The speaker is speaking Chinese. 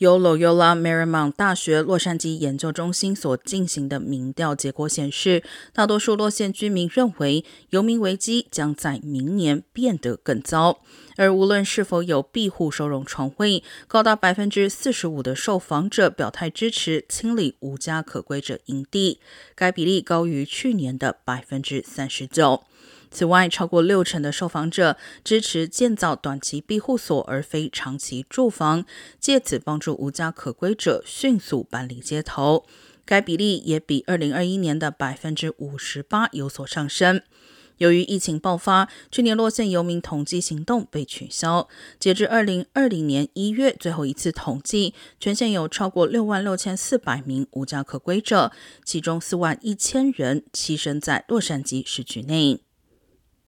由 Loyola marymont 大学洛杉矶研究中心所进行的民调结果显示，大多数洛县居民认为游民危机将在明年变得更糟。而无论是否有庇护收容床位，高达百分之四十五的受访者表态支持清理无家可归者营地，该比例高于去年的百分之三十九。此外，超过六成的受访者支持建造短期庇护所，而非长期住房，借此帮助无家可归者迅速搬离街头。该比例也比二零二一年的百分之五十八有所上升。由于疫情爆发，去年洛县游民统计行动被取消。截至二零二零年一月最后一次统计，全县有超过六万六千四百名无家可归者，其中四万一千人栖身在洛杉矶市区内。